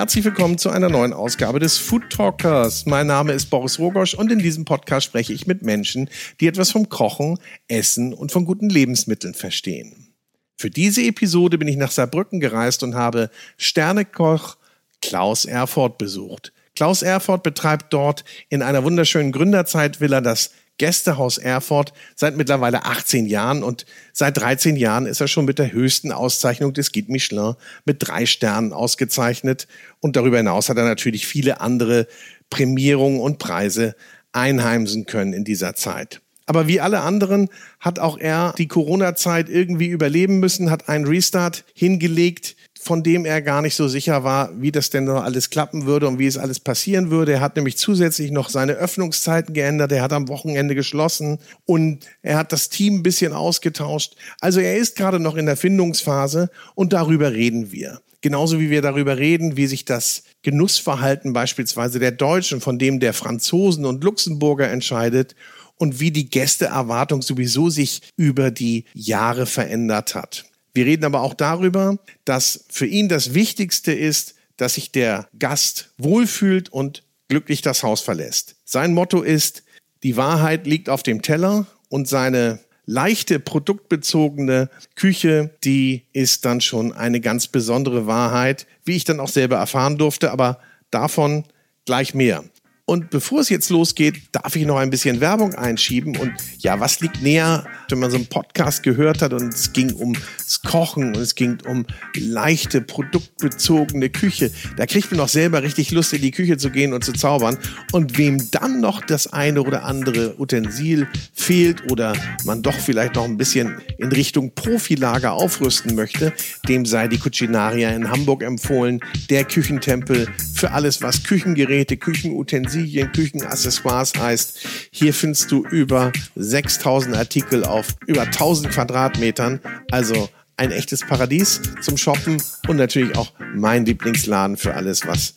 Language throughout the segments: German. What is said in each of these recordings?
Herzlich willkommen zu einer neuen Ausgabe des Food Talkers. Mein Name ist Boris Rogosch und in diesem Podcast spreche ich mit Menschen, die etwas vom Kochen, Essen und von guten Lebensmitteln verstehen. Für diese Episode bin ich nach Saarbrücken gereist und habe Sternekoch Klaus Erfurt besucht. Klaus Erfurt betreibt dort in einer wunderschönen Gründerzeitvilla das Gästehaus Erfurt seit mittlerweile 18 Jahren und seit 13 Jahren ist er schon mit der höchsten Auszeichnung des Guide Michelin mit drei Sternen ausgezeichnet und darüber hinaus hat er natürlich viele andere Prämierungen und Preise einheimsen können in dieser Zeit. Aber wie alle anderen hat auch er die Corona-Zeit irgendwie überleben müssen, hat einen Restart hingelegt, von dem er gar nicht so sicher war, wie das denn noch alles klappen würde und wie es alles passieren würde. Er hat nämlich zusätzlich noch seine Öffnungszeiten geändert. Er hat am Wochenende geschlossen und er hat das Team ein bisschen ausgetauscht. Also er ist gerade noch in der Findungsphase und darüber reden wir. Genauso wie wir darüber reden, wie sich das Genussverhalten beispielsweise der Deutschen von dem der Franzosen und Luxemburger entscheidet und wie die Gästeerwartung sowieso sich über die Jahre verändert hat. Wir reden aber auch darüber, dass für ihn das Wichtigste ist, dass sich der Gast wohlfühlt und glücklich das Haus verlässt. Sein Motto ist, die Wahrheit liegt auf dem Teller und seine leichte produktbezogene Küche, die ist dann schon eine ganz besondere Wahrheit, wie ich dann auch selber erfahren durfte, aber davon gleich mehr. Und bevor es jetzt losgeht, darf ich noch ein bisschen Werbung einschieben. Und ja, was liegt näher, wenn man so einen Podcast gehört hat und es ging ums Kochen und es ging um leichte, produktbezogene Küche. Da kriegt man doch selber richtig Lust, in die Küche zu gehen und zu zaubern. Und wem dann noch das eine oder andere Utensil fehlt oder man doch vielleicht noch ein bisschen in Richtung Profilager aufrüsten möchte, dem sei die Cucinaria in Hamburg empfohlen. Der Küchentempel für alles, was Küchengeräte, Küchenutensilien, Utensilien, Küchenaccessoires heißt. Hier findest du über 6000 Artikel auf über 1000 Quadratmetern. Also ein echtes Paradies zum Shoppen und natürlich auch mein Lieblingsladen für alles, was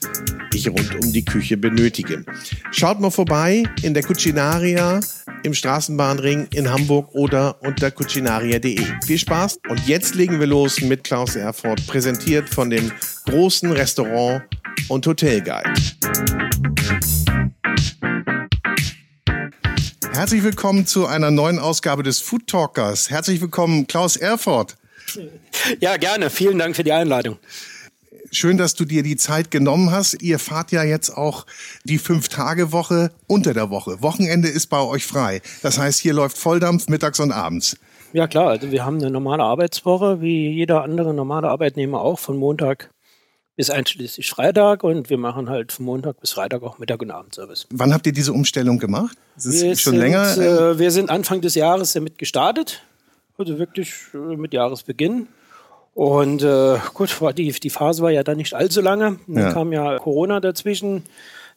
ich rund um die Küche benötige. Schaut mal vorbei in der Cucinaria im Straßenbahnring in Hamburg oder unter cucinaria.de. Viel Spaß und jetzt legen wir los mit Klaus Erfurt, präsentiert von dem großen Restaurant und Hotelguide. Herzlich willkommen zu einer neuen Ausgabe des Food Talkers. Herzlich willkommen, Klaus Erfurt. Ja, gerne. Vielen Dank für die Einladung. Schön, dass du dir die Zeit genommen hast. Ihr fahrt ja jetzt auch die Fünf-Tage-Woche unter der Woche. Wochenende ist bei euch frei. Das heißt, hier läuft Volldampf mittags und abends. Ja, klar. Also wir haben eine normale Arbeitswoche, wie jeder andere normale Arbeitnehmer auch, von Montag bis einschließlich Freitag und wir machen halt von Montag bis Freitag auch Mittag- und Abendservice. Wann habt ihr diese Umstellung gemacht? Ist wir schon sind, länger. Äh, wir sind Anfang des Jahres damit gestartet, also wirklich äh, mit Jahresbeginn. Und äh, gut, die, die Phase war ja dann nicht allzu lange. Dann ja. kam ja Corona dazwischen.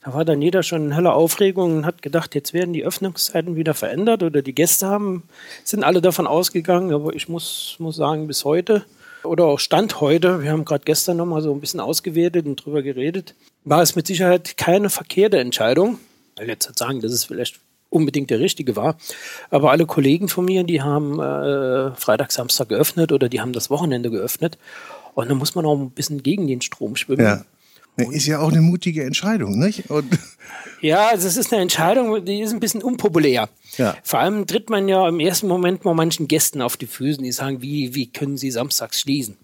Da war dann jeder schon in heller Aufregung und hat gedacht, jetzt werden die Öffnungszeiten wieder verändert oder die Gäste haben, sind alle davon ausgegangen. Aber ich muss, muss sagen, bis heute oder auch Stand heute, wir haben gerade gestern nochmal so ein bisschen ausgewertet und drüber geredet, war es mit Sicherheit keine verkehrte Entscheidung. Ich will jetzt sagen, dass es vielleicht unbedingt der richtige war. Aber alle Kollegen von mir, die haben äh, Freitag, Samstag geöffnet oder die haben das Wochenende geöffnet. Und dann muss man auch ein bisschen gegen den Strom schwimmen. Ja. Ist ja auch eine mutige Entscheidung, nicht? Und ja, also es ist eine Entscheidung, die ist ein bisschen unpopulär. Ja. Vor allem tritt man ja im ersten Moment mal manchen Gästen auf die Füße, die sagen, wie, wie können sie samstags schließen?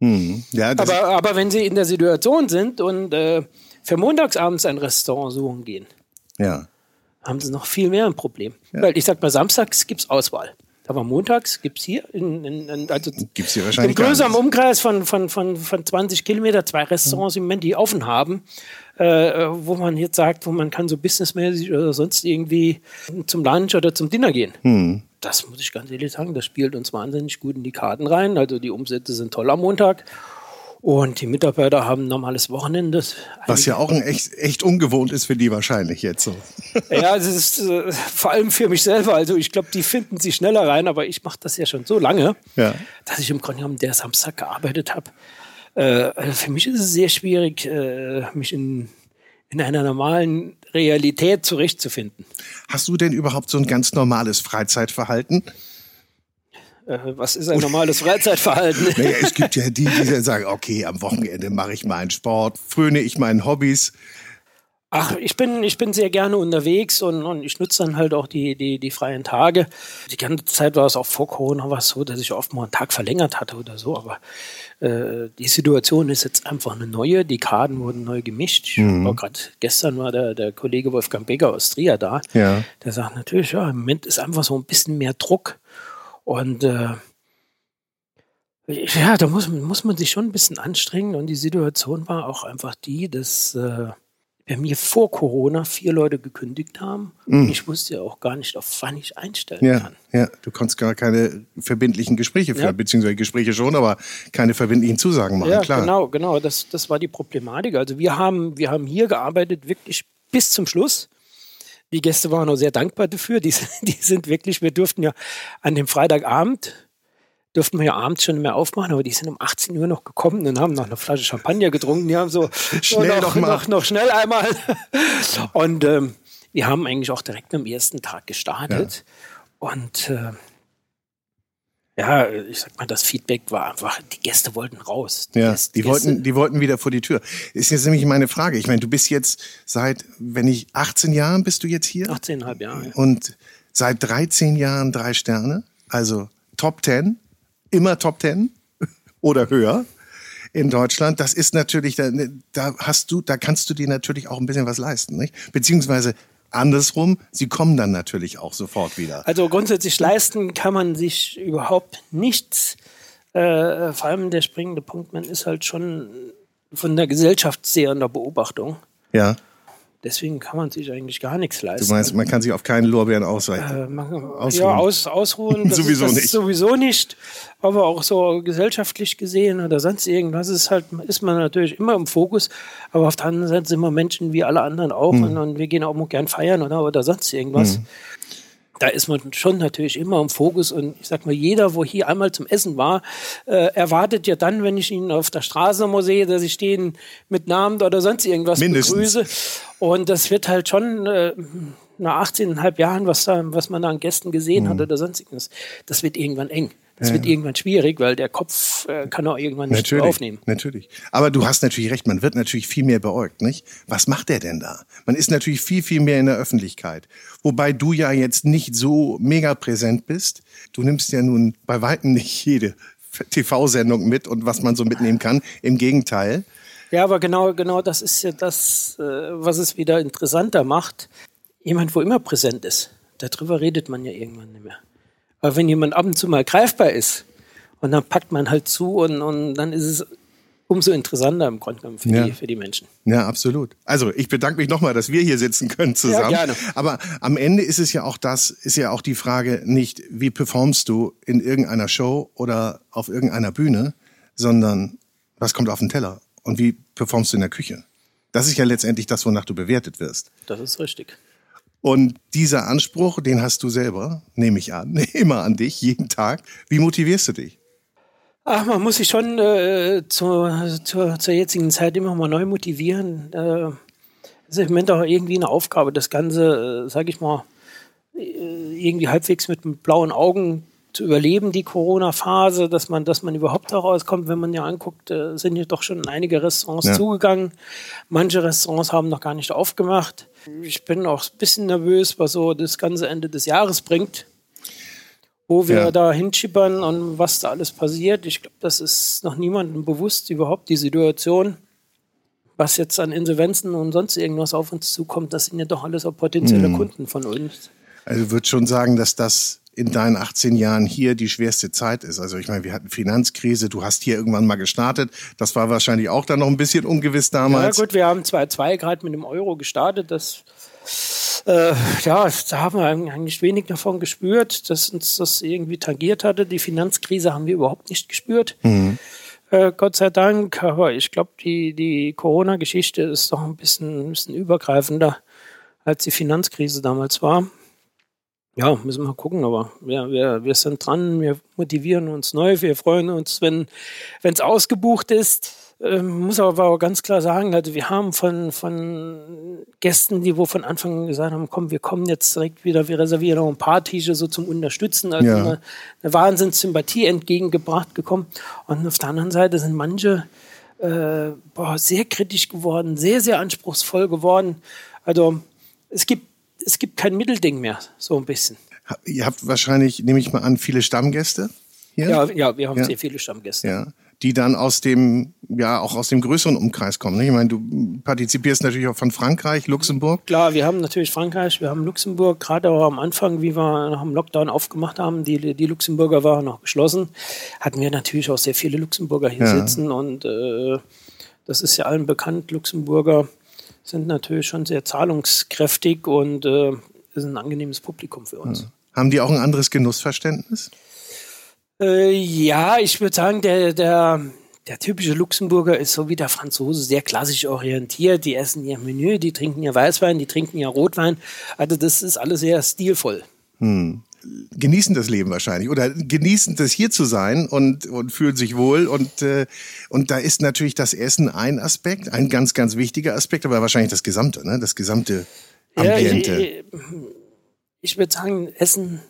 Hm. Ja, aber, aber wenn sie in der Situation sind und äh, für montagsabends ein Restaurant suchen gehen, ja. haben sie noch viel mehr ein Problem. Ja. Weil ich sag mal, samstags gibt es Auswahl. Aber montags gibt es hier, in, in, also gibt's hier wahrscheinlich im größeren Umkreis von, von, von, von 20 Kilometer zwei Restaurants im Moment, die offen haben, äh, wo man jetzt sagt, wo man kann so businessmäßig oder sonst irgendwie zum Lunch oder zum Dinner gehen. Hm. Das muss ich ganz ehrlich sagen, das spielt uns wahnsinnig gut in die Karten rein. Also die Umsätze sind toll am Montag. Und die Mitarbeiter haben ein normales Wochenende. Was ja auch ein echt, echt ungewohnt ist für die wahrscheinlich jetzt so. Ja, es ist äh, vor allem für mich selber. Also ich glaube, die finden sich schneller rein, aber ich mache das ja schon so lange, ja. dass ich im Grunde genommen der Samstag gearbeitet habe. Äh, also für mich ist es sehr schwierig, äh, mich in, in einer normalen Realität zurechtzufinden. Hast du denn überhaupt so ein ganz normales Freizeitverhalten? Äh, was ist ein normales Freizeitverhalten? naja, es gibt ja die, die sagen, okay, am Wochenende mache ich meinen Sport, fröne ich meinen Hobbys. Ach, ich bin, ich bin sehr gerne unterwegs und, und ich nutze dann halt auch die, die, die freien Tage. Die ganze Zeit war es auch vor Corona war es so, dass ich oft mal einen Tag verlängert hatte oder so, aber äh, die Situation ist jetzt einfach eine neue. Die Karten wurden neu gemischt. Mhm. Gerade gestern war der, der Kollege Wolfgang Becker aus Trier da. Ja. Der sagt natürlich, ja, im Moment ist einfach so ein bisschen mehr Druck. Und äh, ja, da muss, muss man sich schon ein bisschen anstrengen. Und die Situation war auch einfach die, dass äh, bei mir vor Corona vier Leute gekündigt haben. Und ich wusste ja auch gar nicht, auf wann ich einstellen ja, kann. Ja, du konntest gar keine verbindlichen Gespräche führen, ja. beziehungsweise Gespräche schon, aber keine verbindlichen Zusagen machen, ja, klar. Genau, genau. Das, das war die Problematik. Also wir haben, wir haben hier gearbeitet, wirklich bis zum Schluss. Die Gäste waren auch sehr dankbar dafür. Die, die sind wirklich, wir durften ja an dem Freitagabend durften wir ja abends schon mehr aufmachen, aber die sind um 18 Uhr noch gekommen und haben noch eine Flasche Champagner getrunken. Die haben so schnell noch, noch, noch, schnell einmal. Und ähm, wir haben eigentlich auch direkt am ersten Tag gestartet. Ja. Und äh, ja, ich sag mal, das Feedback war einfach, die Gäste wollten raus. Die ja, Gäste, die wollten, die wollten wieder vor die Tür. Ist jetzt nämlich meine Frage. Ich meine, du bist jetzt seit, wenn ich 18 Jahren bist du jetzt hier? 18,5 Jahre. Und seit 13 Jahren drei Sterne, also Top 10 immer Top Ten oder höher in Deutschland. Das ist natürlich, da, da hast du, da kannst du dir natürlich auch ein bisschen was leisten, nicht? Beziehungsweise andersrum, sie kommen dann natürlich auch sofort wieder. Also grundsätzlich leisten kann man sich überhaupt nichts. Äh, vor allem der springende Punkt, man ist halt schon von der Gesellschaft sehr in der Beobachtung. Ja. Deswegen kann man sich eigentlich gar nichts leisten. Du meinst, man kann sich auf keinen Lorbeeren ausweichen? Äh, ausruhen. Ja, aus, ausruhen. sowieso ist, nicht. Sowieso nicht. Aber auch so gesellschaftlich gesehen oder sonst irgendwas ist halt, ist man natürlich immer im Fokus. Aber auf der anderen Seite sind wir Menschen wie alle anderen auch. Hm. Und, und, wir gehen auch mal gern feiern oder, oder sonst irgendwas. Hm da ist man schon natürlich immer im Fokus und ich sag mal, jeder, wo hier einmal zum Essen war, äh, erwartet ja dann, wenn ich ihn auf der Straße mal sehe, dass ich den mit Namen oder sonst irgendwas Mindestens. begrüße. Und das wird halt schon äh, nach 18,5 Jahren, was, da, was man da an Gästen gesehen mhm. hat oder sonst irgendwas, das wird irgendwann eng. Das ja. wird irgendwann schwierig, weil der Kopf äh, kann auch irgendwann nicht natürlich, aufnehmen. Natürlich. Aber du hast natürlich recht, man wird natürlich viel mehr beäugt, nicht? Was macht der denn da? Man ist natürlich viel, viel mehr in der Öffentlichkeit. Wobei du ja jetzt nicht so mega präsent bist. Du nimmst ja nun bei weitem nicht jede TV-Sendung mit und was man so mitnehmen kann. Im Gegenteil. Ja, aber genau, genau das ist ja das, äh, was es wieder interessanter macht. Jemand, wo immer präsent ist. Darüber redet man ja irgendwann nicht mehr. Aber wenn jemand ab und zu mal greifbar ist und dann packt man halt zu und, und dann ist es umso interessanter im Grunde genommen für, ja. die, für die Menschen. Ja, absolut. Also ich bedanke mich nochmal, dass wir hier sitzen können zusammen. Ja, gerne. Aber am Ende ist es ja auch das, ist ja auch die Frage nicht, wie performst du in irgendeiner Show oder auf irgendeiner Bühne, sondern was kommt auf den Teller und wie performst du in der Küche. Das ist ja letztendlich das, wonach du bewertet wirst. Das ist richtig. Und dieser Anspruch, den hast du selber, nehme ich an, immer an dich, jeden Tag. Wie motivierst du dich? Ach, man muss sich schon äh, zur, zur, zur jetzigen Zeit immer mal neu motivieren. Äh, ist im Moment auch irgendwie eine Aufgabe, das Ganze, äh, sage ich mal, äh, irgendwie halbwegs mit, mit blauen Augen zu überleben, die Corona-Phase, dass man, dass man überhaupt da rauskommt. Wenn man ja anguckt, äh, sind ja doch schon einige Restaurants ja. zugegangen. Manche Restaurants haben noch gar nicht aufgemacht. Ich bin auch ein bisschen nervös, was so das ganze Ende des Jahres bringt. Wo wir ja. da hinschippern und was da alles passiert. Ich glaube, das ist noch niemandem bewusst, überhaupt die Situation was jetzt an Insolvenzen und sonst irgendwas auf uns zukommt, das sind ja doch alles auch potenzielle mhm. Kunden von uns. Also ich würde schon sagen, dass das in deinen 18 Jahren hier die schwerste Zeit ist. Also ich meine, wir hatten Finanzkrise, du hast hier irgendwann mal gestartet. Das war wahrscheinlich auch dann noch ein bisschen ungewiss damals. Ja gut, wir haben 2-2 gerade mit dem Euro gestartet. Das äh, ja, da haben wir eigentlich wenig davon gespürt, dass uns das irgendwie tangiert hatte. Die Finanzkrise haben wir überhaupt nicht gespürt. Mhm. Äh, Gott sei Dank. Aber ich glaube, die, die Corona-Geschichte ist doch ein bisschen, ein bisschen übergreifender, als die Finanzkrise damals war. Ja, müssen wir mal gucken, aber wir, wir, wir sind dran, wir motivieren uns neu, wir freuen uns, wenn es ausgebucht ist. Ähm, muss aber auch ganz klar sagen, also wir haben von, von Gästen, die wo von Anfang an gesagt haben, komm, wir kommen jetzt direkt wieder, wir reservieren noch ein paar Tische so zum Unterstützen, also ja. eine, eine Wahnsinnssympathie entgegengebracht gekommen. Und auf der anderen Seite sind manche äh, boah, sehr kritisch geworden, sehr, sehr anspruchsvoll geworden. Also es gibt es gibt kein Mittelding mehr, so ein bisschen. Ihr habt wahrscheinlich, nehme ich mal an, viele Stammgäste hier? Ja, ja wir haben ja. sehr viele Stammgäste. Ja. Die dann aus dem, ja, auch aus dem größeren Umkreis kommen. Ne? Ich meine, du partizipierst natürlich auch von Frankreich, Luxemburg. Klar, wir haben natürlich Frankreich, wir haben Luxemburg, gerade auch am Anfang, wie wir nach dem Lockdown aufgemacht haben, die, die Luxemburger waren noch geschlossen, hatten wir natürlich auch sehr viele Luxemburger hier ja. sitzen und äh, das ist ja allen bekannt, Luxemburger sind natürlich schon sehr zahlungskräftig und äh, ist ein angenehmes Publikum für uns. Ja. Haben die auch ein anderes Genussverständnis? Äh, ja, ich würde sagen, der, der, der typische Luxemburger ist so wie der Franzose sehr klassisch orientiert. Die essen ihr Menü, die trinken ihr Weißwein, die trinken ihr Rotwein. Also das ist alles sehr stilvoll. Hm genießen das Leben wahrscheinlich oder genießen das hier zu sein und, und fühlen sich wohl. Und, äh, und da ist natürlich das Essen ein Aspekt, ein ganz, ganz wichtiger Aspekt, aber wahrscheinlich das Gesamte, ne? das gesamte Ambiente. Ja, ich, ich, ich würde sagen, Essen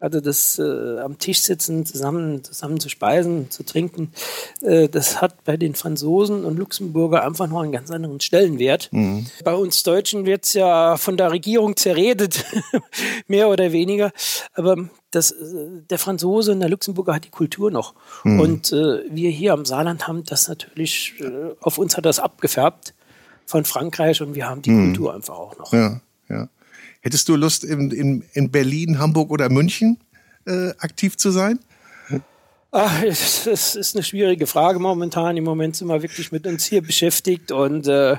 also das äh, am Tisch sitzen, zusammen, zusammen zu speisen, zu trinken, äh, das hat bei den Franzosen und Luxemburger einfach noch einen ganz anderen Stellenwert. Mhm. Bei uns Deutschen wird es ja von der Regierung zerredet, mehr oder weniger. Aber das, äh, der Franzose und der Luxemburger hat die Kultur noch. Mhm. Und äh, wir hier am Saarland haben das natürlich, äh, auf uns hat das abgefärbt von Frankreich und wir haben die mhm. Kultur einfach auch noch. Ja, ja. Hättest du Lust, in, in, in Berlin, Hamburg oder München äh, aktiv zu sein? Ach, es ist eine schwierige Frage momentan. Im Moment sind wir wirklich mit uns hier beschäftigt und äh,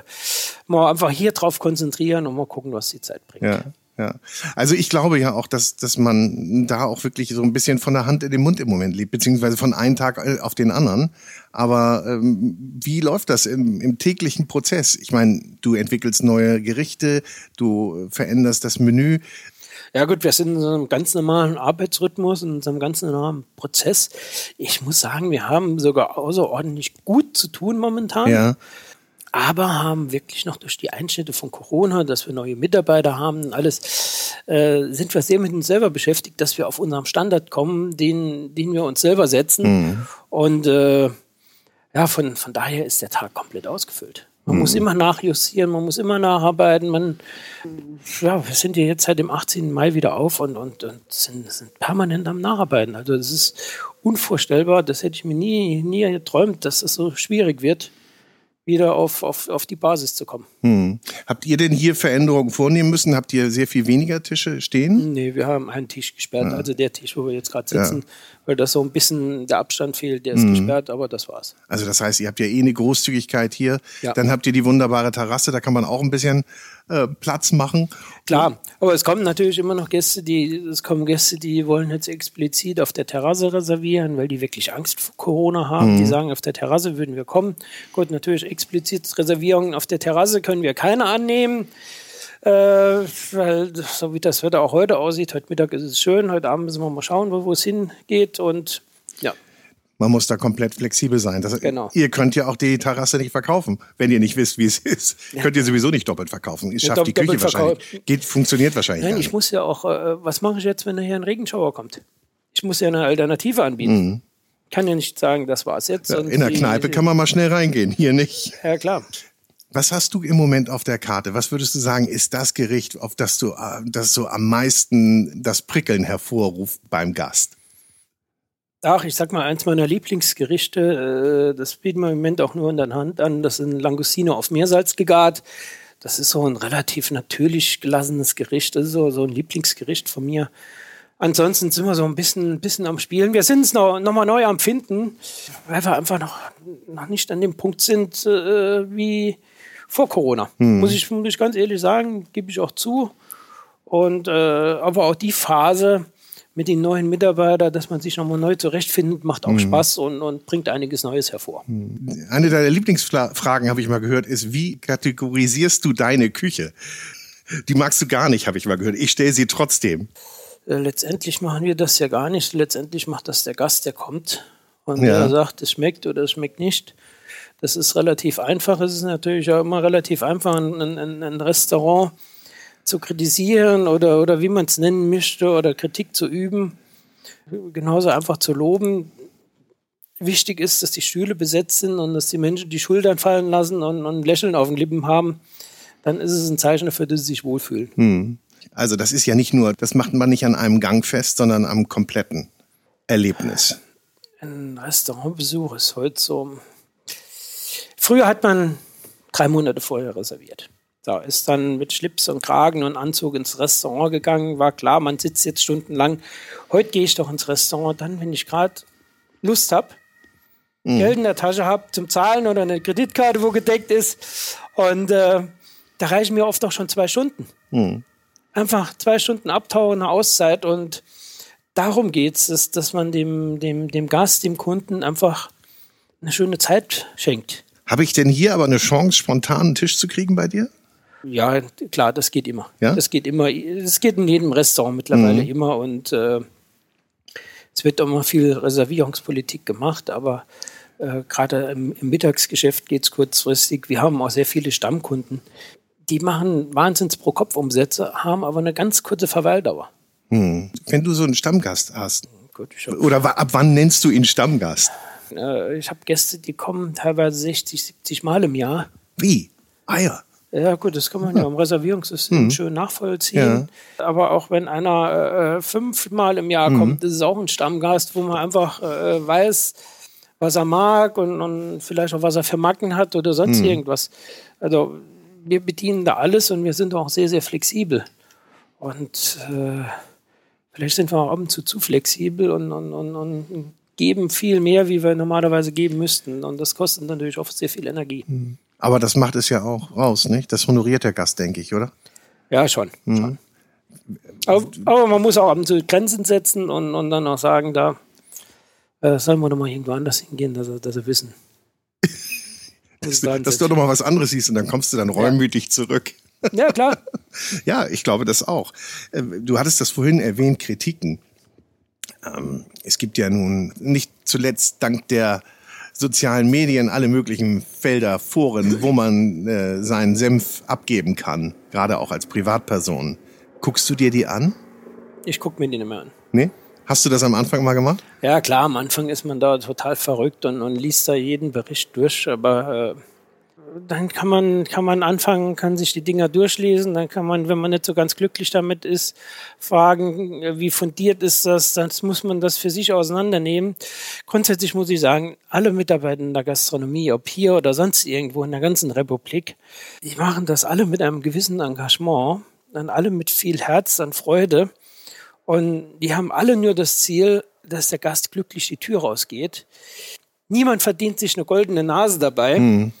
mal einfach hier drauf konzentrieren und mal gucken, was die Zeit bringt. Ja. Ja. Also ich glaube ja auch, dass, dass man da auch wirklich so ein bisschen von der Hand in den Mund im Moment lebt, beziehungsweise von einem Tag auf den anderen. Aber ähm, wie läuft das im, im täglichen Prozess? Ich meine, du entwickelst neue Gerichte, du veränderst das Menü. Ja gut, wir sind in so einem ganz normalen Arbeitsrhythmus, in so einem ganz normalen Prozess. Ich muss sagen, wir haben sogar außerordentlich gut zu tun momentan. Ja aber haben wirklich noch durch die Einschnitte von Corona, dass wir neue Mitarbeiter haben, alles, äh, sind wir sehr mit uns selber beschäftigt, dass wir auf unserem Standard kommen, den, den wir uns selber setzen. Mhm. Und äh, ja, von, von daher ist der Tag komplett ausgefüllt. Man mhm. muss immer nachjustieren, man muss immer nacharbeiten. Man, ja, wir sind ja jetzt seit dem 18. Mai wieder auf und, und, und sind, sind permanent am Nacharbeiten. Also das ist unvorstellbar. Das hätte ich mir nie, nie geträumt, dass es so schwierig wird wieder auf, auf, auf die Basis zu kommen. Hm. Habt ihr denn hier Veränderungen vornehmen müssen? Habt ihr sehr viel weniger Tische stehen? Nee, wir haben einen Tisch gesperrt. Ja. Also der Tisch, wo wir jetzt gerade sitzen, ja. weil da so ein bisschen der Abstand fehlt, der ist hm. gesperrt, aber das war's. Also das heißt, ihr habt ja eh eine Großzügigkeit hier. Ja. Dann habt ihr die wunderbare Terrasse, da kann man auch ein bisschen äh, Platz machen. Klar, aber es kommen natürlich immer noch Gäste, die, es kommen Gäste, die wollen jetzt explizit auf der Terrasse reservieren, weil die wirklich Angst vor Corona haben. Mhm. Die sagen, auf der Terrasse würden wir kommen. Gut, natürlich explizit Reservierungen auf der Terrasse können wir keine annehmen. Äh, weil so wie das Wetter auch heute aussieht, heute Mittag ist es schön, heute Abend müssen wir mal schauen, wo, es hingeht und ja. Man muss da komplett flexibel sein. Das, genau. Ihr könnt ja auch die Terrasse nicht verkaufen, wenn ihr nicht wisst, wie es ist. Ja. Könnt ihr sowieso nicht doppelt verkaufen. Ihr schafft die Küche wahrscheinlich. Geht, funktioniert wahrscheinlich. Nein, ich muss ja auch, äh, was mache ich jetzt, wenn nachher ein Regenschauer kommt? Ich muss ja eine Alternative anbieten. Mhm. Kann ja nicht sagen, das war's jetzt. Ja, in der Kneipe kann man mal schnell reingehen, hier nicht. Ja, klar. Was hast du im Moment auf der Karte? Was würdest du sagen, ist das Gericht, auf das du äh, das so am meisten das Prickeln hervorruft beim Gast? Ach, ich sag mal, eins meiner Lieblingsgerichte, äh, das bieten wir im Moment auch nur in der Hand an, das sind Langustine auf Meersalz gegart. Das ist so ein relativ natürlich gelassenes Gericht, das ist so, so ein Lieblingsgericht von mir. Ansonsten sind wir so ein bisschen, bisschen am Spielen. Wir sind es noch, noch mal neu am Finden, weil wir einfach noch, noch nicht an dem Punkt sind äh, wie vor Corona. Hm. Muss, ich, muss ich ganz ehrlich sagen, gebe ich auch zu. Und äh, aber auch die Phase, mit den neuen Mitarbeitern, dass man sich nochmal neu zurechtfindet, macht auch mhm. Spaß und, und bringt einiges Neues hervor. Mhm. Eine deiner Lieblingsfragen, habe ich mal gehört, ist, wie kategorisierst du deine Küche? Die magst du gar nicht, habe ich mal gehört. Ich stelle sie trotzdem. Äh, letztendlich machen wir das ja gar nicht. Letztendlich macht das der Gast, der kommt und ja. der sagt, es schmeckt oder es schmeckt nicht. Das ist relativ einfach. Es ist natürlich auch immer relativ einfach, ein, ein, ein Restaurant zu kritisieren oder, oder wie man es nennen möchte oder Kritik zu üben. Genauso einfach zu loben. Wichtig ist, dass die Stühle besetzt sind und dass die Menschen die Schultern fallen lassen und, und ein Lächeln auf den Lippen haben. Dann ist es ein Zeichen dafür, dass sie sich wohlfühlen. Hm. Also das ist ja nicht nur, das macht man nicht an einem Gang fest, sondern am kompletten Erlebnis. Ein Restaurantbesuch ist heute so. Früher hat man drei Monate vorher reserviert. Da ist dann mit Schlips und Kragen und Anzug ins Restaurant gegangen. War klar, man sitzt jetzt stundenlang. Heute gehe ich doch ins Restaurant, dann, wenn ich gerade Lust habe, mhm. Geld in der Tasche habe zum Zahlen oder eine Kreditkarte, wo gedeckt ist. Und äh, da reichen mir oft auch schon zwei Stunden. Mhm einfach zwei Stunden abtauchen, eine Auszeit und darum geht es, dass, dass man dem, dem, dem Gast, dem Kunden einfach eine schöne Zeit schenkt. Habe ich denn hier aber eine Chance, spontan einen Tisch zu kriegen bei dir? Ja, klar, das geht immer. Ja? Das geht immer. Es geht in jedem Restaurant mittlerweile mhm. immer und äh, es wird immer viel Reservierungspolitik gemacht, aber äh, gerade im, im, Mittagsgeschäft geht es kurzfristig. Wir haben auch sehr viele Stammkunden, die machen Wahnsinns pro Kopf Umsätze, haben aber eine ganz kurze Verweildauer. Hm. Wenn du so einen Stammgast hast, Gut, oder ab wann nennst du ihn Stammgast? Äh, ich habe Gäste, die kommen teilweise 60, 70 Mal im Jahr. Wie? Eier. Ja, gut, das kann man ja im Reservierungssystem hm. schön nachvollziehen. Ja. Aber auch wenn einer äh, fünfmal im Jahr hm. kommt, ist es auch ein Stammgast, wo man einfach äh, weiß, was er mag und, und, vielleicht auch was er für Macken hat oder sonst hm. irgendwas. Also wir bedienen da alles und wir sind auch sehr, sehr flexibel. Und äh, vielleicht sind wir auch ab und zu zu flexibel und, und, und, und, geben viel mehr, wie wir normalerweise geben müssten. Und das kostet natürlich oft sehr viel Energie. Mhm. Aber das macht es ja auch raus, nicht? Das honoriert der Gast, denke ich, oder? Ja, schon. Mhm. schon. Aber, aber, man muss auch ab und zu Grenzen setzen und, und dann auch sagen, da äh, sollen wir doch mal irgendwo anders hingehen, dass dass sie wissen dass, dass du doch mal was anderes siehst und dann kommst du dann reumütig ja. zurück. Ja, klar. ja, ich glaube das auch. Ähm, du hattest das vorhin erwähnt, Kritiken. Ähm, es gibt ja nun nicht zuletzt dank der sozialen Medien alle möglichen Felder, Foren, wo man äh, seinen Senf abgeben kann, gerade auch als Privatperson. Guckst du dir die an? Ich gucke mir die nicht mehr an. Nee? Hast du das am Anfang mal gemacht? Ja, klar, am Anfang ist man da total verrückt und, und liest da jeden Bericht durch, aber äh, dann kann man, kann man anfangen, kann sich die Dinger durchlesen, dann kann man, wenn man nicht so ganz glücklich damit ist, fragen, wie fundiert ist das, dann muss man das für sich auseinandernehmen. Grundsätzlich muss ich sagen, alle Mitarbeiter in der Gastronomie, ob hier oder sonst irgendwo in der ganzen Republik, die machen das alle mit einem gewissen Engagement, dann alle mit viel Herz, dann Freude. Und die haben alle nur das Ziel, dass der Gast glücklich die Tür rausgeht. Niemand verdient sich eine goldene Nase dabei. Mhm.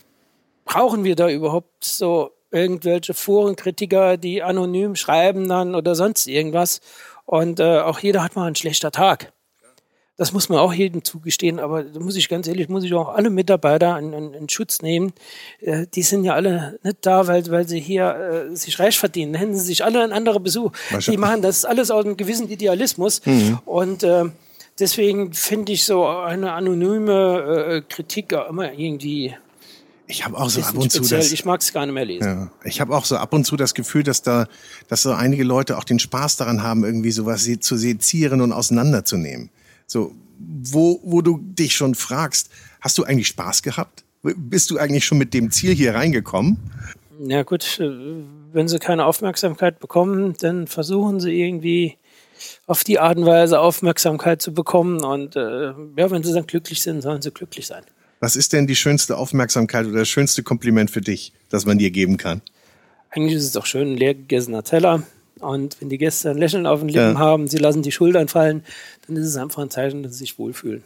Brauchen wir da überhaupt so irgendwelche Forenkritiker, die anonym schreiben dann oder sonst irgendwas? Und äh, auch jeder hat mal einen schlechter Tag. Das muss man auch jedem zugestehen, aber da muss ich ganz ehrlich, muss ich auch alle Mitarbeiter in, in, in Schutz nehmen. Äh, die sind ja alle nicht da, weil, weil sie hier äh, sich reich verdienen. Hätten sie sich alle ein anderer Besuch. Die machen das alles aus einem gewissen Idealismus. Mhm. Und äh, deswegen finde ich so eine anonyme äh, Kritik immer irgendwie ich habe auch so ab und zu das. Ich mag es gar nicht mehr lesen. Ja, ich habe auch so ab und zu das Gefühl, dass da, dass so einige Leute auch den Spaß daran haben, irgendwie sowas zu sezieren und auseinanderzunehmen. So, wo, wo du dich schon fragst, hast du eigentlich Spaß gehabt? Bist du eigentlich schon mit dem Ziel hier reingekommen? Ja gut, äh, wenn sie keine Aufmerksamkeit bekommen, dann versuchen sie irgendwie auf die Art und Weise Aufmerksamkeit zu bekommen. Und äh, ja, wenn sie dann glücklich sind, sollen sie glücklich sein. Was ist denn die schönste Aufmerksamkeit oder das schönste Kompliment für dich, das man dir geben kann? Eigentlich ist es doch schön, ein leer gegessener Teller. Und wenn die Gäste ein Lächeln auf den Lippen ja. haben, sie lassen die Schultern fallen, dann ist es einfach ein Zeichen, dass sie sich wohlfühlen.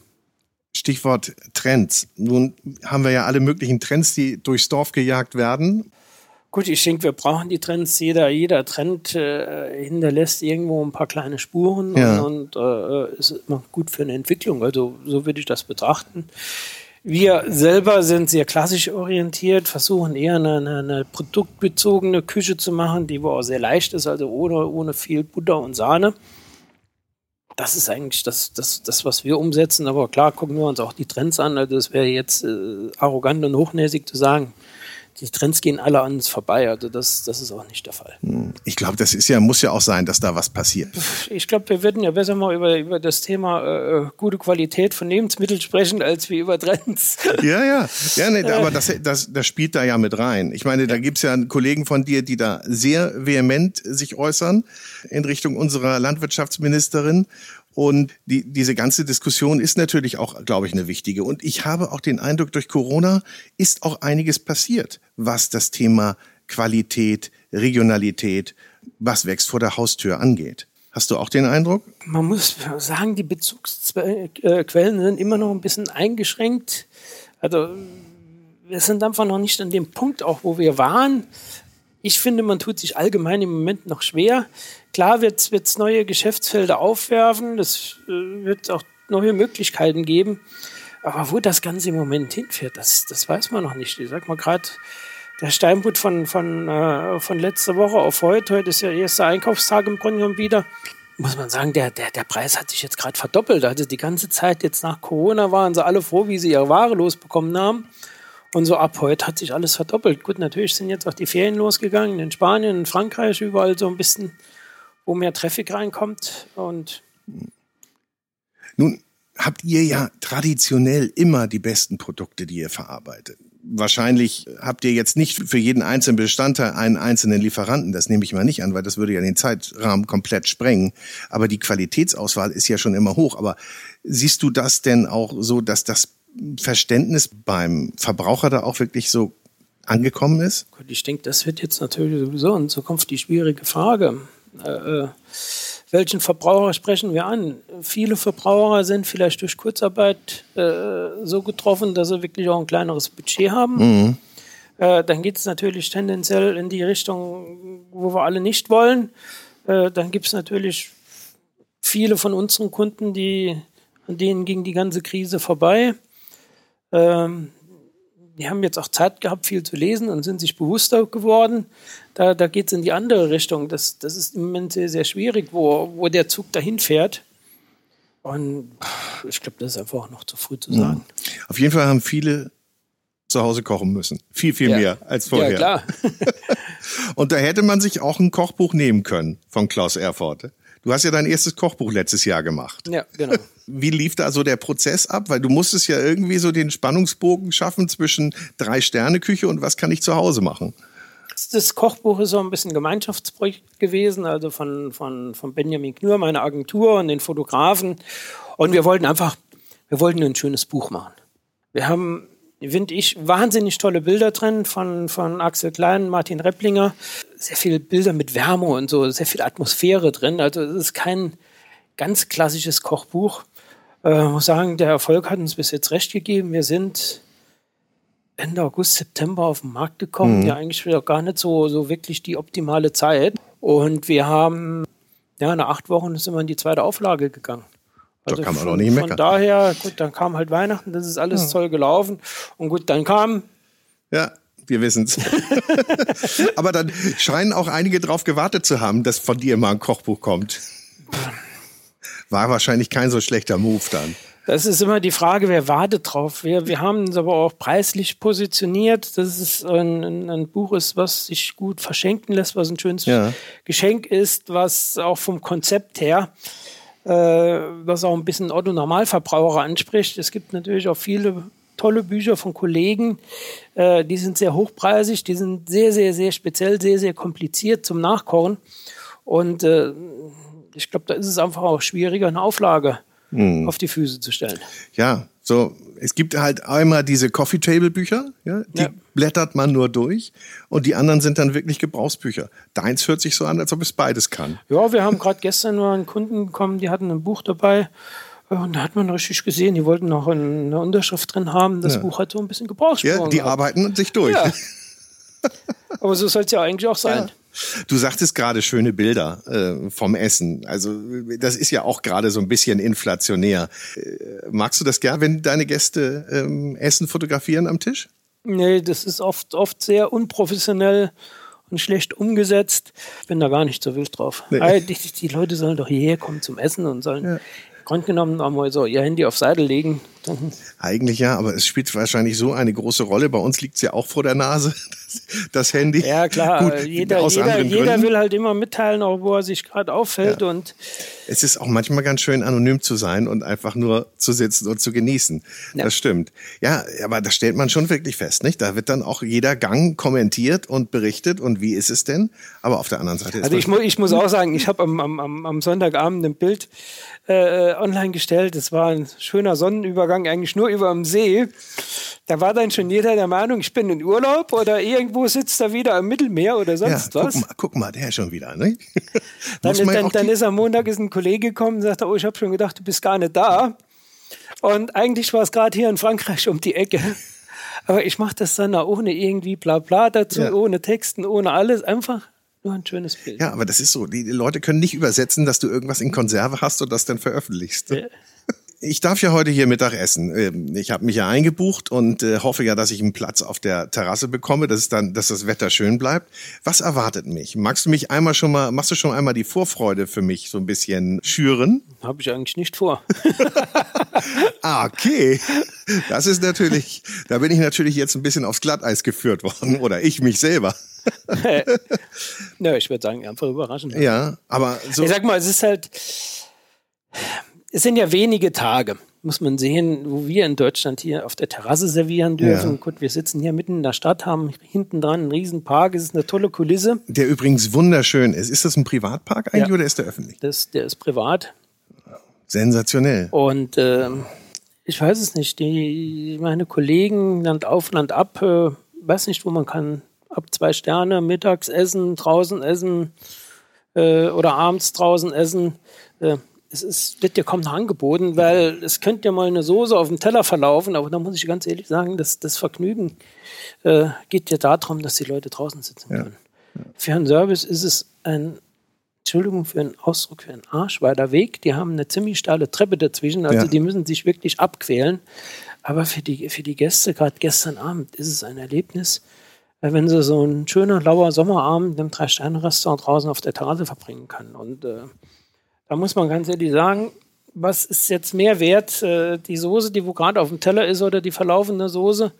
Stichwort Trends. Nun haben wir ja alle möglichen Trends, die durchs Dorf gejagt werden. Gut, ich denke, wir brauchen die Trends. Jeder, jeder Trend äh, hinterlässt irgendwo ein paar kleine Spuren ja. und, und äh, ist immer gut für eine Entwicklung. Also so würde ich das betrachten. Wir selber sind sehr klassisch orientiert, versuchen eher eine, eine, eine, produktbezogene Küche zu machen, die auch sehr leicht ist, also ohne, ohne viel Butter und Sahne. das ist eigentlich das, das, das, was wir umsetzen. Aber klar gucken wir uns auch die Trends an. Also das wäre jetzt äh, arrogant und hochnäsig zu sagen, die Trends gehen alle an uns vorbei. Also das, das ist auch nicht der Fall. Hm. Ich glaube, das ist ja, muss ja auch sein, dass da was passiert. Ich glaube, wir würden ja besser mal über, über das Thema äh, gute Qualität von Lebensmitteln sprechen, als wie über Trends. Ja, ja. ja nee, aber das, das, das spielt da ja mit rein. Ich meine, da gibt's ja Kollegen von dir, die da sehr vehement sich äußern in Richtung unserer Landwirtschaftsministerin. Und die, diese ganze Diskussion ist natürlich auch, glaube ich, eine wichtige. Und ich habe auch den Eindruck, durch Corona ist auch einiges passiert, was das Thema Qualität, Regionalität, was wächst vor der Haustür angeht. Hast du auch den Eindruck? Man muss sagen, die Bezugsquellen sind immer noch ein bisschen eingeschränkt. Also wir sind einfach noch nicht an dem Punkt, auch wo wir waren. Ich finde, man tut sich allgemein im Moment noch schwer. Klar wird es neue Geschäftsfelder aufwerfen, es äh, wird auch neue Möglichkeiten geben. Aber wo das Ganze im Moment hinfährt, das, das weiß man noch nicht. Ich sag mal gerade, der Steinbutt von, von, äh, von letzter Woche auf heute, heute ist ja erster Einkaufstag im Grunde genommen wieder, muss man sagen, der, der, der Preis hat sich jetzt gerade verdoppelt. Also die ganze Zeit jetzt nach Corona waren sie alle froh, wie sie ihre Ware losbekommen haben. Und so ab heute hat sich alles verdoppelt. Gut, natürlich sind jetzt auch die Ferien losgegangen in Spanien, in Frankreich, überall so ein bisschen, wo mehr Traffic reinkommt. Und nun habt ihr ja traditionell immer die besten Produkte, die ihr verarbeitet. Wahrscheinlich habt ihr jetzt nicht für jeden einzelnen Bestandteil einen einzelnen Lieferanten. Das nehme ich mal nicht an, weil das würde ja den Zeitrahmen komplett sprengen. Aber die Qualitätsauswahl ist ja schon immer hoch. Aber siehst du das denn auch so, dass das Verständnis beim Verbraucher da auch wirklich so angekommen ist? Ich denke, das wird jetzt natürlich sowieso in Zukunft die schwierige Frage. Äh, äh, welchen Verbraucher sprechen wir an? Viele Verbraucher sind vielleicht durch Kurzarbeit äh, so getroffen, dass sie wirklich auch ein kleineres Budget haben. Mhm. Äh, dann geht es natürlich tendenziell in die Richtung, wo wir alle nicht wollen. Äh, dann gibt es natürlich viele von unseren Kunden, die, an denen ging die ganze Krise vorbei. Ähm, die haben jetzt auch Zeit gehabt, viel zu lesen und sind sich bewusster geworden. Da, da geht es in die andere Richtung. Das, das ist im Moment sehr, sehr schwierig, wo, wo der Zug dahin fährt. Und ich glaube, das ist einfach noch zu früh zu sagen. Auf jeden Fall haben viele zu Hause kochen müssen. Viel, viel ja. mehr als vorher. Ja, klar. und da hätte man sich auch ein Kochbuch nehmen können von Klaus Erfurt. Du hast ja dein erstes Kochbuch letztes Jahr gemacht. Ja, genau. Wie lief da so der Prozess ab? Weil du musstest ja irgendwie so den Spannungsbogen schaffen zwischen Drei-Sterne-Küche und was kann ich zu Hause machen? Das Kochbuch ist so ein bisschen Gemeinschaftsprojekt gewesen, also von, von, von Benjamin Knur, meiner Agentur und den Fotografen. Und wir wollten einfach, wir wollten ein schönes Buch machen. Wir haben finde ich, wahnsinnig tolle Bilder drin von, von Axel Klein, Martin Repplinger. Sehr viele Bilder mit Wärme und so, sehr viel Atmosphäre drin. Also es ist kein ganz klassisches Kochbuch. Äh, muss sagen, der Erfolg hat uns bis jetzt recht gegeben. Wir sind Ende August, September auf den Markt gekommen. Mhm. Ja, eigentlich wieder gar nicht so, so wirklich die optimale Zeit. Und wir haben, ja, nach acht Wochen sind wir in die zweite Auflage gegangen. Also da kann man von, auch nicht meckern. Von daher, gut, dann kam halt Weihnachten, das ist alles ja. toll gelaufen. Und gut, dann kam. Ja, wir wissen's. Aber dann scheinen auch einige darauf gewartet zu haben, dass von dir mal ein Kochbuch kommt. War wahrscheinlich kein so schlechter Move dann. Das ist immer die Frage, wer wartet drauf. Wir, wir haben uns aber auch preislich positioniert, dass es ein, ein Buch ist, was sich gut verschenken lässt, was ein schönes ja. Geschenk ist, was auch vom Konzept her äh, was auch ein bisschen Otto Normalverbraucher anspricht. Es gibt natürlich auch viele tolle Bücher von Kollegen, äh, die sind sehr hochpreisig, die sind sehr, sehr, sehr speziell, sehr, sehr kompliziert zum Nachkochen. Und äh, ich glaube, da ist es einfach auch schwieriger, eine Auflage mhm. auf die Füße zu stellen. Ja, so, es gibt halt einmal diese Coffee Table Bücher, ja, die ja. blättert man nur durch und die anderen sind dann wirklich Gebrauchsbücher. Deins hört sich so an, als ob es beides kann. Ja, wir haben gerade gestern nur einen Kunden bekommen, die hatten ein Buch dabei äh, und da hat man richtig gesehen, die wollten noch eine Unterschrift drin haben. Das ja. Buch hat so ein bisschen Gebrauchsspuren. Ja, die gehabt. arbeiten sich durch. Ja. Aber so soll es ja eigentlich auch sein. Du sagtest gerade schöne Bilder äh, vom Essen. Also das ist ja auch gerade so ein bisschen inflationär. Äh, magst du das gern, wenn deine Gäste ähm, Essen fotografieren am Tisch? Nee, das ist oft, oft sehr unprofessionell. und schlecht umgesetzt. Ich bin da gar nicht so wild drauf. Nee. Die, die, Leute sollen doch hierher kommen zum Essen und sollen ja. Grund genommen einmal so ihr Handy auf Seite legen. Eigentlich ja, aber es spielt wahrscheinlich so eine große Rolle. Bei uns liegt es ja auch vor der Nase, das Handy. Ja, klar. Gut, jeder, jeder, jeder will halt immer mitteilen, auch wo er sich gerade auffällt. Ja. Und es ist auch manchmal ganz schön, anonym zu sein und einfach nur zu sitzen und zu genießen. Ja. Das stimmt. Ja, aber da stellt man schon wirklich fest, nicht? Da wird dann auch jeder Gang kommentiert und berichtet und wie ist es denn? Aber auf der anderen Seite ist Also ich, mu ich muss auch sagen, ich habe am, am, am Sonntagabend ein Bild äh, online gestellt. Es war ein schöner Sonnenübergang, eigentlich nur über dem See. Da war dann schon jeder der Meinung, ich bin in Urlaub oder irgendwo sitzt er wieder am Mittelmeer oder sonst ja, was. Guck mal, guck mal, der schon wieder. Ne? dann, dann, dann ist am Montag ist ein Kollege gekommen und sagte, oh, ich habe schon gedacht, du bist gar nicht da. Und eigentlich war es gerade hier in Frankreich um die Ecke. Aber ich mache das dann ohne irgendwie bla bla dazu, ja. ohne Texten, ohne alles. Einfach nur ein schönes Bild. Ja, aber das ist so. Die Leute können nicht übersetzen, dass du irgendwas in Konserve hast und das dann veröffentlichst. Ja. Ich darf ja heute hier Mittag essen. Ähm, ich habe mich ja eingebucht und äh, hoffe ja, dass ich einen Platz auf der Terrasse bekomme, dass es dann, dass das Wetter schön bleibt. Was erwartet mich? Magst du mich einmal schon mal, machst du schon einmal die Vorfreude für mich so ein bisschen schüren? Habe ich eigentlich nicht vor. ah, okay. Das ist natürlich, da bin ich natürlich jetzt ein bisschen aufs Glatteis geführt worden oder ich mich selber. Nö, ich würde sagen, einfach überraschend. Ja, aber so. Ich sag mal, es ist halt, es sind ja wenige Tage, muss man sehen, wo wir in Deutschland hier auf der Terrasse servieren dürfen. Ja. Gut, wir sitzen hier mitten in der Stadt, haben hinten dran einen riesen Park, es ist eine tolle Kulisse. Der übrigens wunderschön ist. Ist das ein Privatpark eigentlich ja. oder ist der öffentlich? Das, der ist privat. Sensationell. Und äh, ich weiß es nicht, die, meine Kollegen, Land auf, Land ab, äh, weiß nicht, wo man kann ab zwei Sterne, mittags essen, draußen essen äh, oder abends draußen essen. Es ist, wird dir kaum noch angeboten, weil es könnte ja mal eine Soße auf dem Teller verlaufen, aber da muss ich ganz ehrlich sagen, dass das Vergnügen äh, geht ja darum, dass die Leute draußen sitzen können. Ja. Für einen Service ist es ein, Entschuldigung für einen Ausdruck, für einen Arsch, weil der Weg, die haben eine ziemlich steile Treppe dazwischen, also ja. die müssen sich wirklich abquälen. Aber für die, für die Gäste, gerade gestern Abend, ist es ein Erlebnis, wenn sie so einen schönen, lauer Sommerabend im Drei-Sterne-Restaurant draußen auf der Terrasse verbringen können. Und äh, da muss man ganz ehrlich sagen, was ist jetzt mehr wert, äh, die Soße, die wo gerade auf dem Teller ist, oder die verlaufende Soße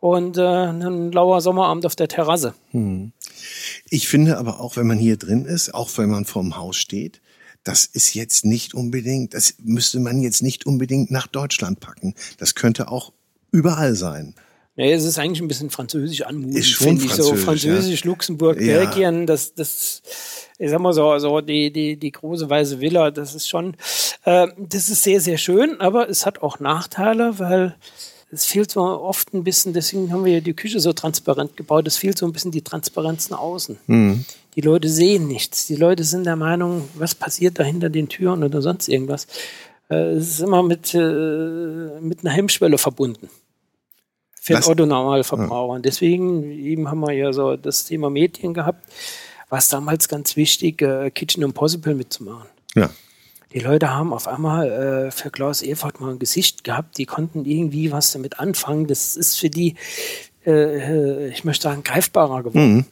und äh, ein lauer Sommerabend auf der Terrasse? Hm. Ich finde aber auch, wenn man hier drin ist, auch wenn man vorm Haus steht, das ist jetzt nicht unbedingt, das müsste man jetzt nicht unbedingt nach Deutschland packen. Das könnte auch überall sein. Nee, es ist eigentlich ein bisschen französisch anmutig, finde ich. So Französisch, ja. Luxemburg, ja. Belgien, das, das, ich sag mal so, so die, die, die große weiße Villa, das ist schon, äh, das ist sehr, sehr schön, aber es hat auch Nachteile, weil es fehlt so oft ein bisschen, deswegen haben wir ja die Küche so transparent gebaut, es fehlt so ein bisschen die Transparenz nach außen. Mhm. Die Leute sehen nichts. Die Leute sind der Meinung, was passiert da hinter den Türen oder sonst irgendwas. Äh, es ist immer mit, äh, mit einer Hemmschwelle verbunden für den Otto-Normalverbraucher. Ja. Deswegen eben haben wir ja so das Thema Medien gehabt, was damals ganz wichtig, äh, Kitchen Impossible mitzumachen. Ja. Die Leute haben auf einmal äh, für Klaus Efert mal ein Gesicht gehabt, die konnten irgendwie was damit anfangen. Das ist für die, äh, äh ich möchte sagen, greifbarer geworden. Mhm.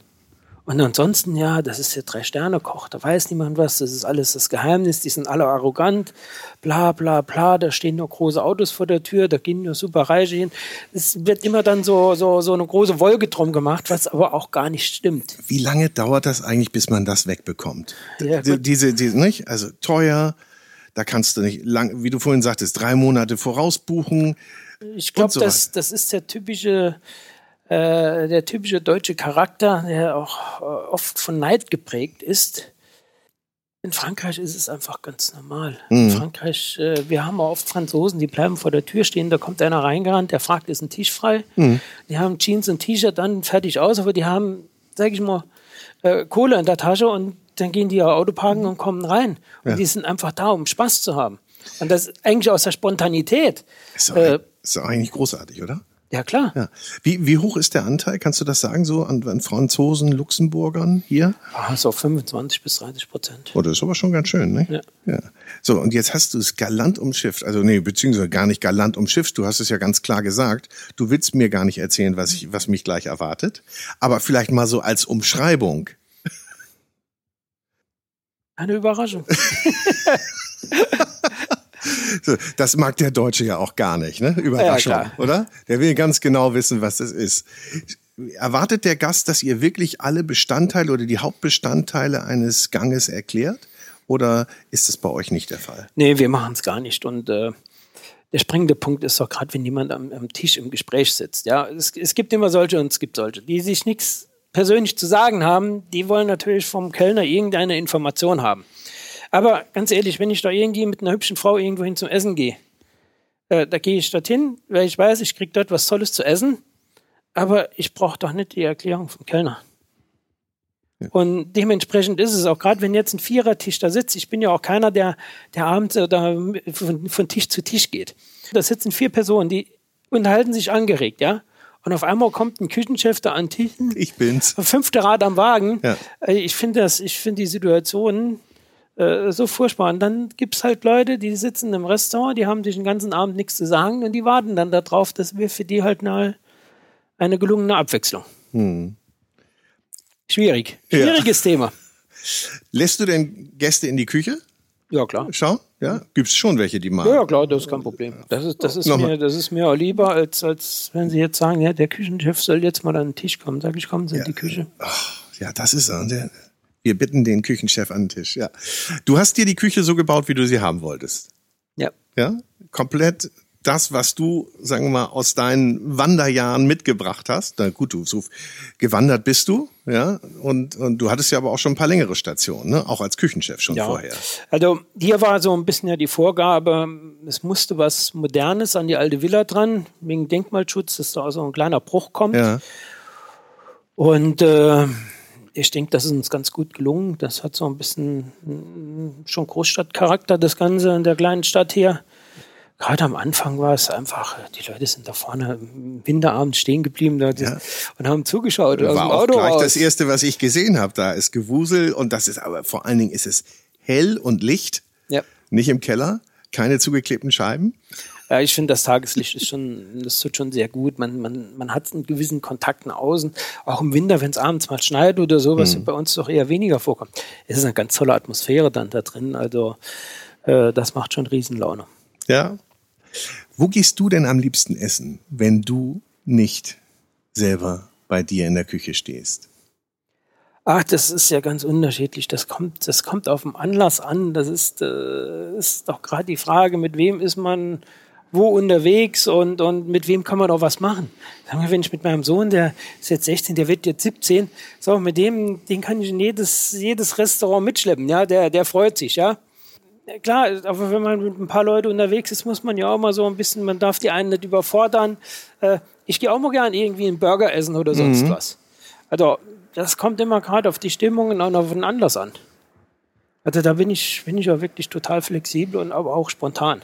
Und ansonsten, ja, das ist der Drei-Sterne-Koch, da weiß niemand was, das ist alles das Geheimnis, die sind alle arrogant, bla bla bla, da stehen nur große Autos vor der Tür, da gehen nur super Reiche hin. Es wird immer dann so, so, so eine große Wolke drum gemacht, was aber auch gar nicht stimmt. Wie lange dauert das eigentlich, bis man das wegbekommt? Ja, diese, diese, nicht? Also teuer, da kannst du nicht lang, wie du vorhin sagtest, drei Monate vorausbuchen. Ich glaube, das, das ist der typische äh, der typische deutsche Charakter, der auch äh, oft von Neid geprägt ist. In Frankreich ist es einfach ganz normal. Mhm. In Frankreich, äh, wir haben auch oft Franzosen, die bleiben vor der Tür stehen, da kommt einer reingerannt, der fragt, ist ein Tisch frei? Mhm. Die haben Jeans und T-Shirt dann fertig aus, aber die haben, sag ich mal, äh, Kohle in der Tasche und dann gehen die ihr Auto parken und kommen rein. Und ja. die sind einfach da, um Spaß zu haben. Und das eigentlich aus der Spontanität. Ist doch, äh, ist doch eigentlich großartig, oder? Ja, klar. Ja. Wie, wie hoch ist der Anteil, kannst du das sagen, so an, an Franzosen, Luxemburgern hier? Ah, so 25 bis 30 Prozent. Oh, das ist aber schon ganz schön, ne? Ja. ja. So, und jetzt hast du es galant umschifft. Also, nee, beziehungsweise gar nicht galant umschifft. Du hast es ja ganz klar gesagt. Du willst mir gar nicht erzählen, was, ich, was mich gleich erwartet. Aber vielleicht mal so als Umschreibung. Eine Überraschung. Das mag der Deutsche ja auch gar nicht, ne? Überraschung, Ja, oder? Der will ganz genau wissen, was das ist. Erwartet der Gast, dass ihr wirklich alle Bestandteile oder die Hauptbestandteile eines Ganges erklärt? Oder ist das bei euch nicht der Fall? Nee, wir machen es gar nicht. Und äh, der springende Punkt ist doch gerade, wenn jemand am, am Tisch im Gespräch sitzt. Ja, es, es gibt immer solche und es gibt solche, die sich nichts persönlich zu sagen haben. Die wollen natürlich vom Kellner irgendeine Information haben. Aber ganz ehrlich, wenn ich da irgendwie mit einer hübschen Frau irgendwo hin zum Essen gehe, äh, da gehe ich dorthin, weil ich weiß, ich kriege dort was Tolles zu essen. Aber ich brauche doch nicht die Erklärung vom Kellner. Und dementsprechend ist es auch, gerade wenn jetzt ein Vierertisch da sitzt, ich bin ja auch keiner, der, der abends äh, da von, von Tisch zu Tisch geht. Da sitzen vier Personen, die unterhalten sich angeregt, ja. Und auf einmal kommt ein Küchenchef da an Tisch, Ich bin's. fünfte Rad am Wagen. Ja. Äh, Ich finde das, ich finde die Situation äh, so furchtbar. Und dann gibt es halt Leute, die sitzen im Restaurant, die haben sich den ganzen Abend nichts zu sagen und die warten dann darauf, dass wir für die halt eine, eine gelungene Abwechslung. Schwierig. Hm. Ja. Schwieriges Thema. Lässt du denn Gäste in die Küche Ja, klar. schauen? Ja? Gibt's schon welche, die mal. Ja, ja, klar, das ist kein Problem. Das ist, das ist, Nochmal. mir, das ist mir auch lieber, als, als wenn Sie jetzt sagen, ja, der Küchenchef soll jetzt mal an den Tisch kommen. Sag ich, kommen Sie in die Küche. Ja, das ist er. Der- Wir bitten den Küchenchef an den Tisch. Ja. Du hast dir die Küche so gebaut, wie du sie haben wolltest. Ja. Ja, komplett das, was du, sagen wir mal, aus deinen Wanderjahren mitgebracht hast. Na gut, du so gewandert bist du, ja, und, und du hattest ja aber auch schon ein paar längere Stationen, ne? auch als Küchenchef schon Ja. vorher. Also hier war so ein bisschen ja die Vorgabe, es musste was Modernes an die alte Villa dran, wegen Denkmalschutz, dass da so ein kleiner Bruch kommt. Ja, Und äh, ich denke, das ist uns ganz gut gelungen. Das hat so ein bisschen mm, schon Großstadtcharakter, das Ganze in der kleinen Stadt hier. Gerade am Anfang war es einfach, die Leute sind da vorne im Winterabend stehen geblieben da, und haben zugeschaut aus war auch gleich raus. das erste, was ich gesehen habe. Da ist Gewusel und das ist aber vor allen Dingen ist es hell und Licht, Ja. nicht im Keller, keine zugeklebten Scheiben. Ja, ich finde, das Tageslicht ist schon, das tut schon sehr gut. Man, man, man hat einen gewissen Kontakt nach außen. Auch im Winter, wenn es abends mal schneit oder so, was bei uns doch eher weniger vorkommt. Es ist eine ganz tolle Atmosphäre dann da drin. Also, äh, das macht schon Riesenlaune. Ja. Wo gehst du denn am liebsten essen, wenn du nicht selber bei dir in der Küche stehst? Ach, das ist ja ganz unterschiedlich. Das kommt, das kommt auf den Anlass an. Das ist, äh, ist doch gerade die Frage, mit wem ist man wo unterwegs und, und mit wem kann man auch was machen. Sagen wir, wenn ich mit meinem Sohn, der ist jetzt 16, der wird jetzt 17, so, mit dem, den kann ich in jedes, jedes Restaurant mitschleppen, ja, der, der freut sich, ja. Ja, Klar, aber wenn man mit ein paar Leuten unterwegs ist, muss man ja auch mal so ein bisschen, man darf die einen nicht überfordern. Äh, ich gehe auch mal gern irgendwie einen Burger essen oder sonst was. Also, das kommt immer gerade auf die Stimmung und auf den Anlass an. Also da bin ich, bin ich auch wirklich total flexibel und aber auch spontan.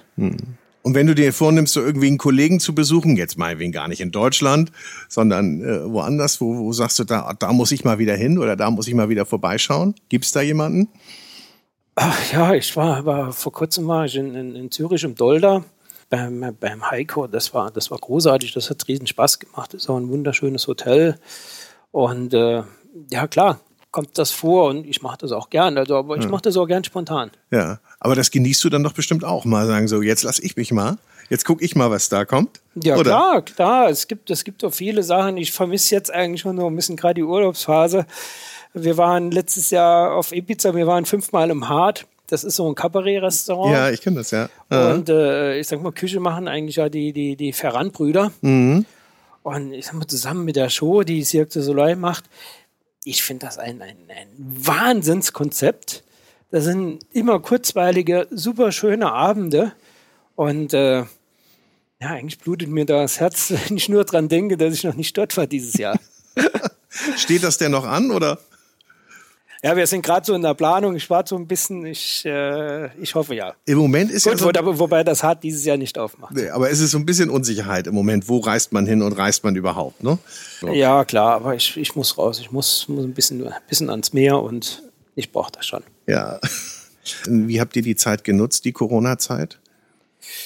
Und wenn du dir vornimmst, so irgendwie einen Kollegen zu besuchen, jetzt meinetwegen gar nicht in Deutschland, sondern äh, woanders, wo, wo sagst du, da, da muss ich mal wieder hin oder da muss ich mal wieder vorbeischauen? Gibt's da jemanden? Ach ja, ich war, war vor kurzem war ich in, in, in Zürich im Dolder beim, beim Heiko. Das war, das war großartig, das hat riesen Spaß gemacht. Das ist auch ein wunderschönes Hotel. Und äh, ja, klar, kommt das vor und ich mache das auch gern. Also, aber ich mache das auch gern spontan. Ja, aber das genießt du dann doch bestimmt auch mal, sagen so, jetzt lass ich mich mal, jetzt guck ich mal, was da kommt. Ja, Oder? klar, klar. Es gibt, es gibt auch viele Sachen. Ich vermisse jetzt eigentlich schon so ein bisschen gerade die Urlaubsphase. Wir waren letztes Jahr auf Ibiza, wir waren fünfmal im Hart. Das ist so ein Cabaret-Restaurant. Ja, ich kenne das, ja. Ja. Und äh, ich sag mal, Küche machen eigentlich ja die, die, die Ferrand-Brüder. Mhm. Und ich sag mal, zusammen mit der Show, die Cirque du Soleil macht, ich finde das ein, ein, ein Wahnsinnskonzept. Das sind immer kurzweilige, super schöne Abende. Und äh, ja, eigentlich blutet mir da das Herz, wenn ich nur dran denke, dass ich noch nicht dort war dieses Jahr. Steht das denn noch an oder? Ja, wir sind gerade so in der Planung. Ich warte so ein bisschen. Ich, äh, ich hoffe ja. Im Moment ist Gut, ja so, wo, wobei das hart dieses Jahr nicht aufmacht. Nee, aber es ist so ein bisschen Unsicherheit im Moment. Wo reist man hin und reist man überhaupt? Ne? So. Ja, klar. Aber ich, ich muss raus. Ich muss, muss ein bisschen, ein bisschen ans Meer und ich brauche das schon. Ja. Wie habt ihr die Zeit genutzt, die Corona-Zeit?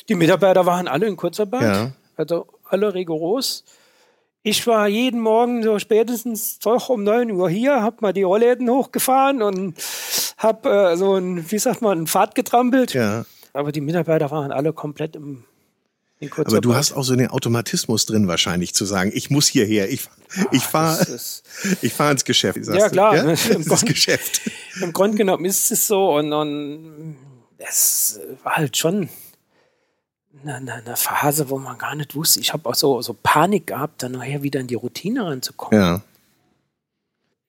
Die Mitarbeiter waren alle in Kurzarbeit. Ja. Also alle rigoros. Ich war jeden Morgen so spätestens doch um 9 Uhr hier, hab mal die Rollläden hochgefahren und hab äh, so ein, wie sagt man, ein Pfad getrampelt. Ja. Aber die Mitarbeiter waren alle komplett im Aber du hast auch so den Automatismus drin wahrscheinlich zu sagen, ich muss hierher, ich, ich fahre ich fahr ins Geschäft. Ja klar, ja? Im, Grund, Geschäft. im Grunde genommen ist es so und, und es war halt schon eine, eine, Phase, wo man gar nicht wusste. Ich habe auch so, so Panik gehabt, dann nachher wieder in die Routine reinzukommen. Ja.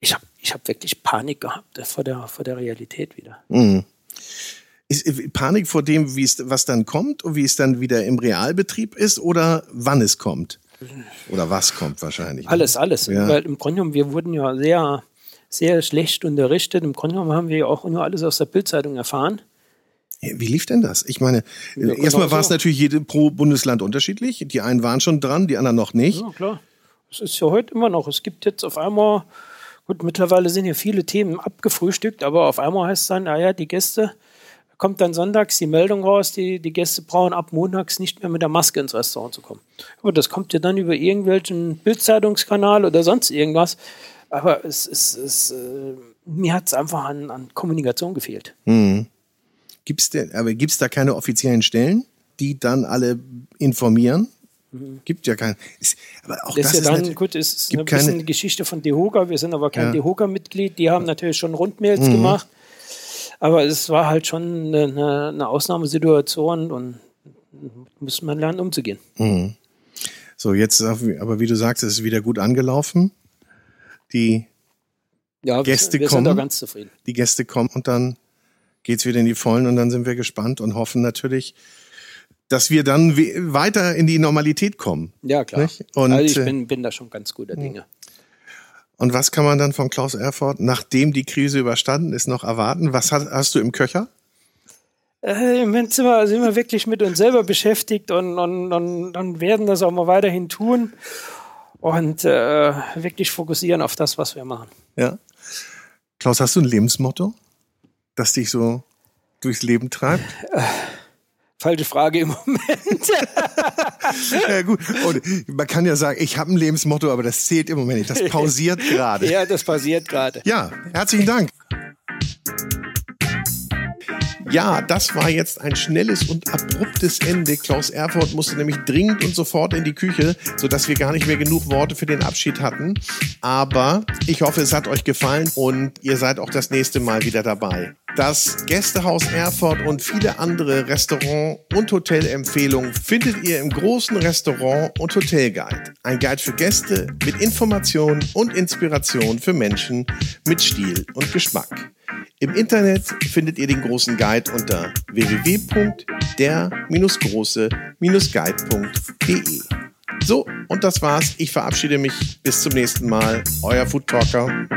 Ich habe ich hab wirklich Panik gehabt vor der, vor der Realität wieder. Mhm. Ist äh, Panik vor dem, wie es, was dann kommt und wie es dann wieder im Realbetrieb ist oder wann es kommt? Oder was kommt wahrscheinlich? Alles, alles. Ja. Weil im Grunde genommen, wir wurden ja sehr, sehr schlecht unterrichtet. Im Grunde genommen haben wir ja auch nur alles aus der Bildzeitung erfahren. Wie lief denn das? Ich meine, ja, erstmal war es natürlich jede, pro Bundesland unterschiedlich. Die einen waren schon dran, die anderen noch nicht. Ja, klar. Es ist ja heute immer noch. Es gibt jetzt auf einmal, gut, mittlerweile sind ja viele Themen abgefrühstückt, aber auf einmal heißt es dann, naja, die Gäste, kommt dann sonntags die Meldung raus, die, die Gäste brauchen ab montags nicht mehr mit der Maske ins Restaurant zu kommen. Aber das kommt ja dann über irgendwelchen Bildzeitungskanal oder sonst irgendwas. Aber es, es, es, äh, mir hat es einfach an, an Kommunikation gefehlt. Mhm. Gibt's denn, aber gibt es da keine offiziellen Stellen, die dann alle informieren? Gibt ja keinen. Aber auch das, das ist ja dann, gut, ist, ist ein bisschen keine, Geschichte von DEHOGA. Wir sind aber kein ja. DEHOGA-Mitglied. Die haben natürlich schon Rundmails mhm. gemacht. Aber es war halt schon eine, eine Ausnahmesituation und muss man lernen, umzugehen. Mhm. So, jetzt, aber wie du sagst, es ist wieder gut angelaufen. Die ja, Gäste wir, wir kommen. Sind da ganz zufrieden. Die Gäste kommen und dann geht's wieder in die Vollen und dann sind wir gespannt und hoffen natürlich, dass wir dann weiter in die Normalität kommen. Ja, klar. Und, also ich äh, bin, bin da schon ganz guter Dinge. Und was kann man dann von Klaus Erfurt, nachdem die Krise überstanden ist, noch erwarten? Was hast, hast du im Köcher? Äh, Im Moment sind wir, sind wir wirklich mit uns selber beschäftigt und, und, und, und werden das auch mal weiterhin tun und äh, wirklich fokussieren auf das, was wir machen. Ja. Klaus, hast du ein Lebensmotto? Das dich so durchs Leben treibt? Falsche Frage im Moment. ja, gut. Und man kann ja sagen, ich habe ein Lebensmotto, aber das zählt im Moment nicht. Das pausiert gerade. Ja, das pausiert gerade. Ja, herzlichen Dank. Ja, das war jetzt ein schnelles und abruptes Ende. Klaus Erfurt musste nämlich dringend und sofort in die Küche, sodass wir gar nicht mehr genug Worte für den Abschied hatten. Aber ich hoffe, es hat euch gefallen und ihr seid auch das nächste Mal wieder dabei. Das Gästehaus Erfurt und viele andere Restaurant- und Hotelempfehlungen findet ihr im großen Restaurant- und Hotelguide. Ein Guide für Gäste mit Informationen und Inspiration für Menschen mit Stil und Geschmack. Im Internet findet ihr den großen Guide unter www.der-große-guide.de. So, und das war's. Ich verabschiede mich. Bis zum nächsten Mal. Euer Food Talker.